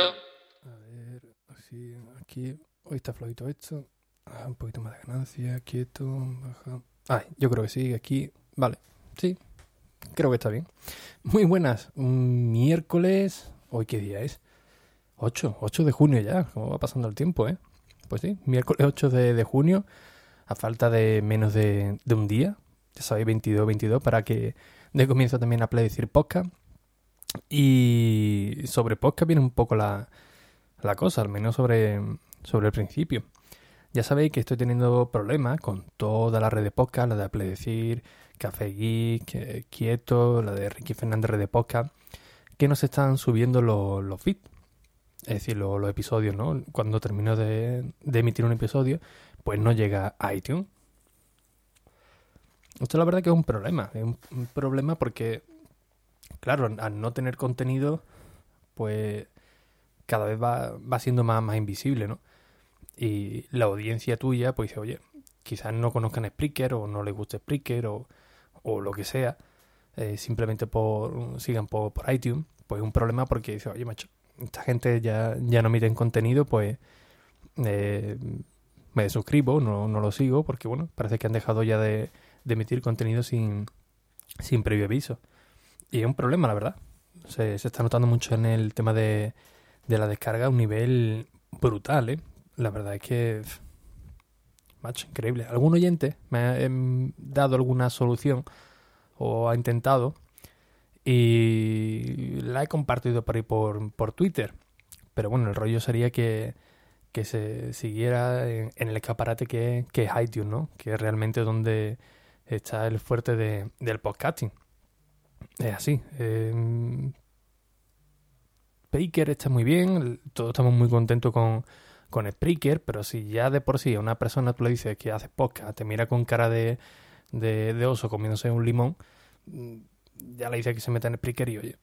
A ver, así, aquí. Hoy está flojito esto. Ah, un poquito más de ganancia, quieto, baja. Ah, yo creo que sí, aquí. Vale, sí. Creo que está bien. Muy buenas. Un miércoles. ¿Hoy qué día es? 8, 8 de junio ya. Como va pasando el tiempo, ¿eh? Pues sí, miércoles 8 de, junio. A falta de menos de, de un día. Ya sabéis, 22, 22, para que de comienzo también a decir podcast. Y sobre podcast viene un poco la, la cosa, al menos sobre, sobre el principio. Ya sabéis que estoy teniendo problemas con toda la red de podcast, la de Apple Decir, Café Geek, Quieto, la de Ricky Fernández Red de Podcast, que nos están subiendo los, los feeds. Es decir, los, episodios, ¿no? Cuando termino de, de emitir un episodio, pues no llega a iTunes. Esto la verdad que es un problema. Es un problema porque, claro, al no tener contenido, pues cada vez va, va siendo más, más invisible, ¿no? Y la audiencia tuya, pues dice, oye, quizás no conozcan Spreaker o no les guste Spreaker o, o lo que sea, eh, simplemente por sigan por, iTunes, pues es un problema porque dice, oye, macho, esta gente ya, ya no emiten contenido, pues eh, me suscribo, no, no lo sigo, porque bueno, parece que han dejado ya de, de emitir contenido sin, sin previo aviso. Y es un problema, la verdad. Se, se está notando mucho en el tema de, de la descarga a un nivel brutal, ¿eh? La verdad es que... Macho, increíble. Algún oyente me ha eh, dado alguna solución o ha intentado y la he compartido por ahí por, por Twitter. Pero bueno, el rollo sería que, que se siguiera en, en el escaparate que, que, es iTunes, ¿no? Que es realmente donde está el fuerte de, del podcasting. Es así. Eh, Spreaker está muy bien, todos estamos muy contentos con, con Spreaker, pero si ya de por sí a una persona tú le dices que hace podcast, te mira con cara de, de, oso comiéndose un limón, ya le dice que se meta en Spreaker y oye,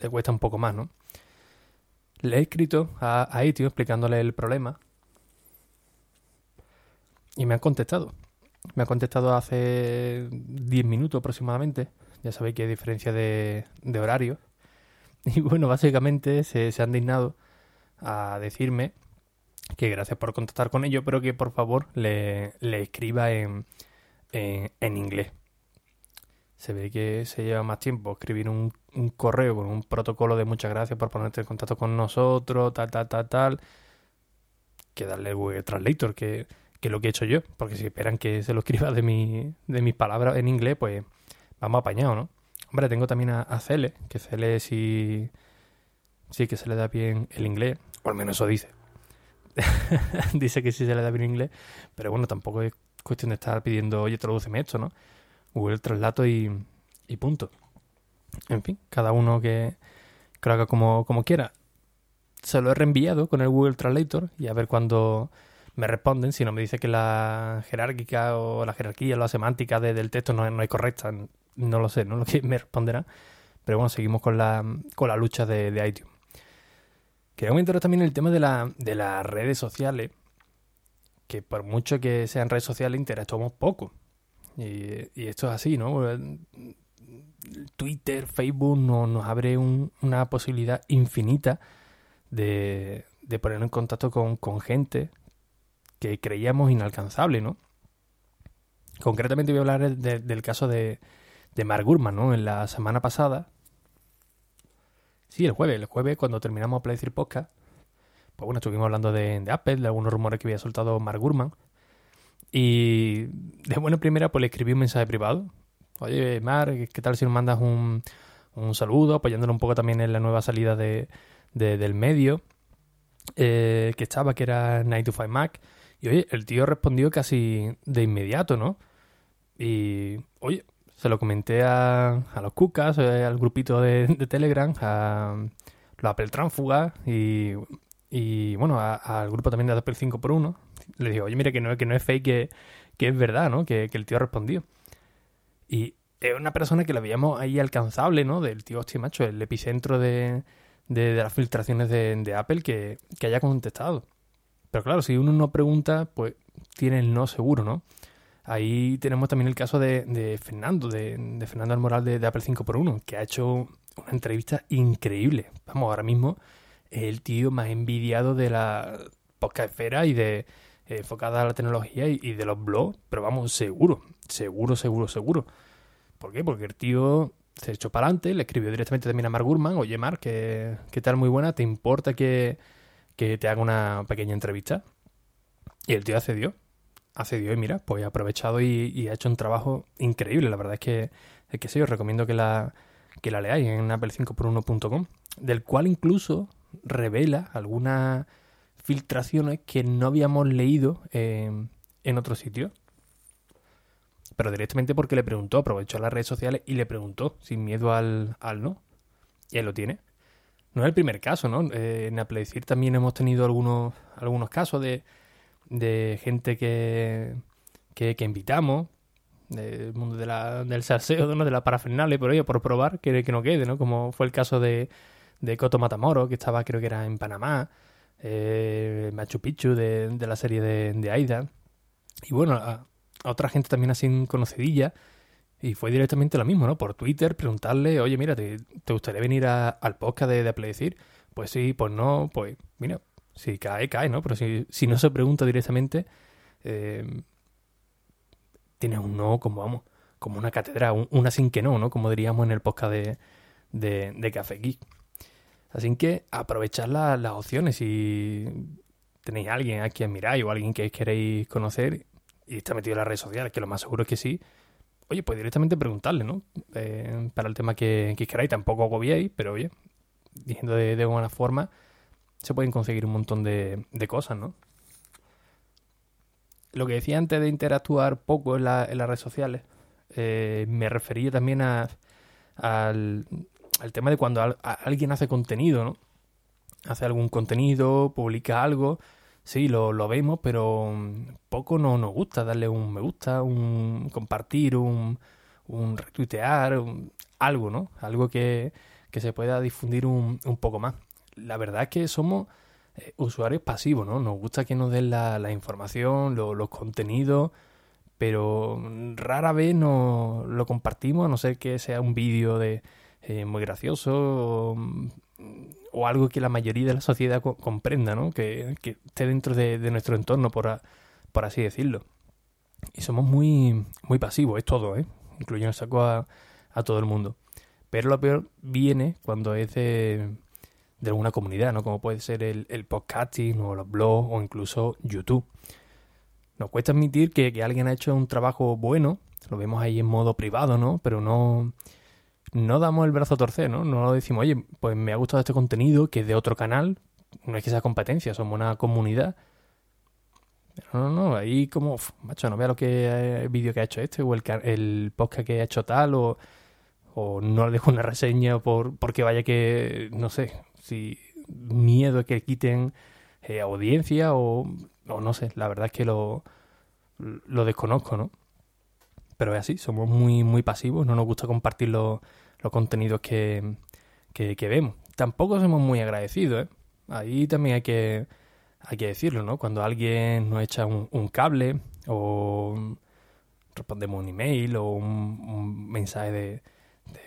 le cuesta un poco más, ¿no? Le he escrito a, a Itio explicándole el problema y me han contestado. Me ha contestado hace 10 minutos aproximadamente. Ya sabéis que hay diferencia de, de horario. Y bueno, básicamente se, han dignado a decirme que gracias por contactar con ellos, pero que por favor le, escriba en, en, inglés. Se ve que se lleva más tiempo escribir un, un, correo con un protocolo de muchas gracias por ponerte en contacto con nosotros, tal, tal, tal, tal, que darle el Google Translator, que, que lo que he hecho yo. Porque si esperan que se lo escriba de, mi, de mis palabras en inglés, pues vamos apañados, ¿no? Hombre, tengo también a, a Cele, que Cele sí, sí que se le da bien el inglés, o al menos eso dice. dice que sí se le da bien el inglés, pero bueno, tampoco es cuestión de estar pidiendo, oye, tradúceme esto, ¿no? Google Traslato y, y punto. En fin, cada uno que, que lo haga como, como quiera. Se lo he reenviado con el Google Translator y a ver cuándo me responden. Si no me dice que la jerárquica o la jerarquía o la semántica de, del texto no, no es correcta, no lo sé, no lo que me responderá. Pero bueno, seguimos con la, con la lucha de, de iTunes. Quería comentaros también el tema de, la, de las redes sociales. Que por mucho que sean redes sociales, interactuamos poco. Y, esto es así, ¿no? Twitter, Facebook no, nos abre un, una posibilidad infinita de, de ponernos en contacto con, con gente que creíamos inalcanzable, ¿no? Concretamente voy a hablar de, del caso de, de Mark Gurman, ¿no? En la semana pasada. Sí, el jueves, el jueves cuando terminamos Play decir Podcast, pues bueno, estuvimos hablando de, de, Apple, de algunos rumores que había soltado Mark Gurman. Y de buena primera, pues le escribí un mensaje privado. Oye, Mark, ¿qué tal si nos mandas un, un saludo, apoyándolo un poco también en la nueva salida de, de del medio eh, que estaba, que era 9 to 5 Mac? Y oye, el tío respondió casi de inmediato, ¿no? Y oye, se lo comenté a, a los cucas, eh, al grupito de, de, Telegram, a los Apple Tránfugas y, y bueno, al grupo también de Apple 5x1. Le digo, oye, mira que no, que no es fake, que, que es verdad, ¿no? Que, que el tío respondió. Y es una persona que la veíamos ahí alcanzable, ¿no? Del tío, hostia, macho, el epicentro de, de, de las filtraciones de, de Apple que, que haya contestado. Pero claro, si uno no pregunta, pues tiene el no seguro, ¿no? Ahí tenemos también el caso de, Fernando, de, Fernando Almoral de, Apple 5x1, que ha hecho una entrevista increíble. Vamos, ahora mismo es el tío más envidiado de la podcast esfera y de eh, enfocada a la tecnología y, de los blogs, pero vamos, seguro, seguro, seguro, seguro. ¿Por qué? Porque el tío se echó para adelante, le escribió directamente también a Mark Gurman, oye Mark, ¿qué, tal? Muy buena, ¿te importa que, te haga una pequeña entrevista? Y el tío accedió, accedió y mira, pues ha aprovechado y, ha hecho un trabajo increíble. La verdad es que, es que sí, os recomiendo que la, que la leáis en apple5x1.com, del cual incluso revela algunas filtraciones que no habíamos leído en otro sitio. Pero directamente porque le preguntó, aprovechó las redes sociales y le preguntó, sin miedo al, al no. Y él lo tiene. No es el primer caso, ¿no? Eh, en Apple también hemos tenido algunos, algunos casos de, de gente que, que, invitamos, del mundo de la, del salseo, ¿no? de la parafernalia, por ello, por probar que, que no quede, ¿no? Como fue el caso de, de Coto Matamoro, que estaba, creo que era en Panamá, eh, Machu Picchu de, de la serie de, de Aida. Y bueno, a, otra gente también así conocidilla. Y fue directamente lo mismo, ¿no? Por Twitter, preguntarle, oye, mira, ¿te, gustaría venir al podcast de, de Decir? Pues sí, pues no, pues mira, si cae, cae, ¿no? Pero si, si no se pregunta directamente, eh, tienes un no como, vamos, como una cátedra, una sin que no, ¿no? Como diríamos en el podcast de, de, de Café Geek. Así que aprovechad las opciones. Si tenéis a alguien a quien miráis o alguien que queréis conocer y está metido en las redes sociales, que lo más seguro es que sí, oye, pues directamente preguntarle, ¿no? Eh, para el tema que, queráis, tampoco agobiéis, pero oye, diciendo de, buena forma, se pueden conseguir un montón de, cosas, ¿no? Lo que decía antes de interactuar poco en, las redes sociales, eh, me refería también a, al, el tema de cuando alguien hace contenido, ¿no? Hace algún contenido, publica algo, sí, lo, lo vemos, pero poco no nos gusta darle un me gusta, un compartir, un, un retuitear, algo, ¿no? Algo que, que se pueda difundir un, un, poco más. La verdad es que somos eh, usuarios pasivos, ¿no? Nos gusta que nos den la, información, los contenidos, pero rara vez no lo compartimos, a no ser que sea un vídeo de eh, muy gracioso o, algo que la mayoría de la sociedad comprenda, ¿no? Que, esté dentro de, nuestro entorno, por, por, así decirlo. Y somos muy, muy pasivos, es todo, ¿eh? Incluyendo saco a, a todo el mundo. Pero lo peor viene cuando es de, de alguna comunidad, ¿no? Como puede ser el, el, podcasting o los blogs o incluso YouTube. Nos cuesta admitir que, que, alguien ha hecho un trabajo bueno, lo vemos ahí en modo privado, ¿no? Pero no, no damos el brazo a torcer, ¿no? No decimos, oye, pues me ha gustado este contenido que es de otro canal, no es que sea competencia, somos una comunidad. No, no, no, ahí como, macho, no vea lo que el vídeo que ha hecho este o el, el podcast que ha hecho tal o, o no le dejo una reseña por porque vaya que, no sé, si miedo que quiten eh, audiencia o, no sé, la verdad es que lo, lo desconozco, ¿no? pero es así, somos muy, muy pasivos, no nos gusta compartir los, contenidos que, que, vemos. Tampoco somos muy agradecidos, ¿eh? Ahí también hay que, hay que decirlo, ¿no? Cuando alguien nos echa un, cable o respondemos un email o un, mensaje de,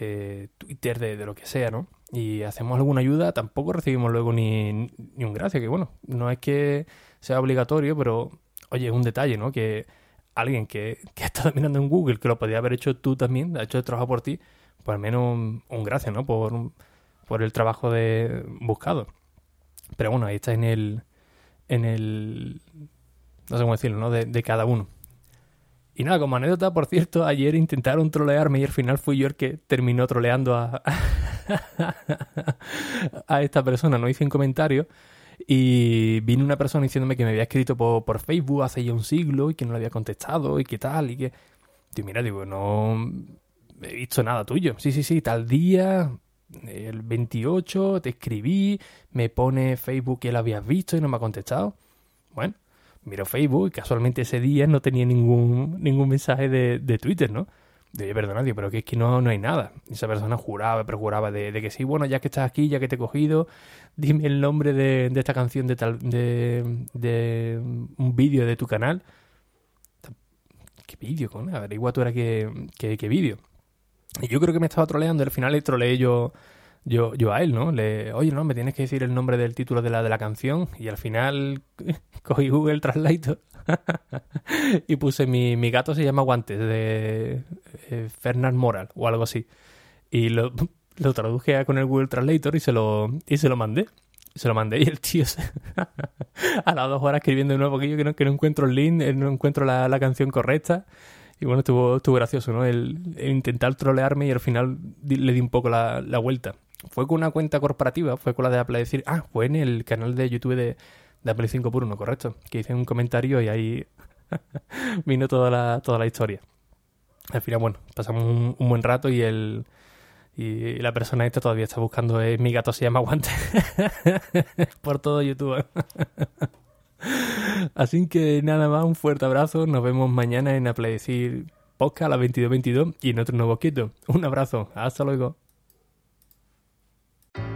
de Twitter, de, de, lo que sea, ¿no? Y hacemos alguna ayuda, tampoco recibimos luego ni, ni un gracias, que bueno, no es que sea obligatorio, pero oye, es un detalle, ¿no? Que alguien que, que ha estado mirando en Google, que lo podía haber hecho tú también, ha hecho el trabajo por ti, pues al menos un, gracias, ¿no? Por, por el trabajo de buscado. Pero bueno, ahí está en el. en el. no sé cómo decirlo, ¿no? De, de cada uno. Y nada, como anécdota, por cierto, ayer intentaron trolearme y al final fui yo el que terminó troleando a, a esta persona. No hice un comentario y vino una persona diciéndome que me había escrito por, Facebook hace ya un siglo y que no le había contestado y que tal y que... Y mira, digo, no he visto nada tuyo. Sí, sí, sí, tal día, el 28, te escribí, me pone Facebook que lo habías visto y no me ha contestado. Bueno, miro Facebook y casualmente ese día no tenía ningún, ningún mensaje de, de Twitter, ¿no? De perdona, pero que es que no, no hay nada. Esa persona juraba, pero juraba de, que sí, bueno, ya que estás aquí, ya que te he cogido, dime el nombre de, esta canción de tal, de, de un vídeo de tu canal. ¿Qué vídeo, con? Averigua tú era qué, qué, qué vídeo. Y yo creo que me estaba troleando, al final le troleé yo yo, yo a él, ¿no? Le, oye, no, me tienes que decir el nombre del título de la, de la canción. Y al final cogí Google Translate y puse mi, mi gato se llama Guantes, de eh, Fernand Moral o algo así. Y lo, lo traduje con el Google Translator y se lo, y se lo mandé. Se lo mandé y el tío se... a las dos horas escribiendo de nuevo que yo que no, que no encuentro el link, no encuentro la, la canción correcta. Y bueno, estuvo, estuvo gracioso, ¿no? El, el, intentar trolearme y al final le di un poco la, la, vuelta. Fue con una cuenta corporativa, fue con la de Apple decir, ah, fue en el canal de YouTube de, de Apple 5 por 1, correcto. Que hice un comentario y ahí vino toda la, toda la historia. Al final, bueno, pasamos un, buen rato y el, y la persona esta todavía está buscando eh, mi gato se llama Guante por todo YouTube. Así que nada más, un fuerte abrazo. Nos vemos mañana en Apledecir Podcast a las 22.22 y en otro nuevo quito. Un abrazo. Hasta luego.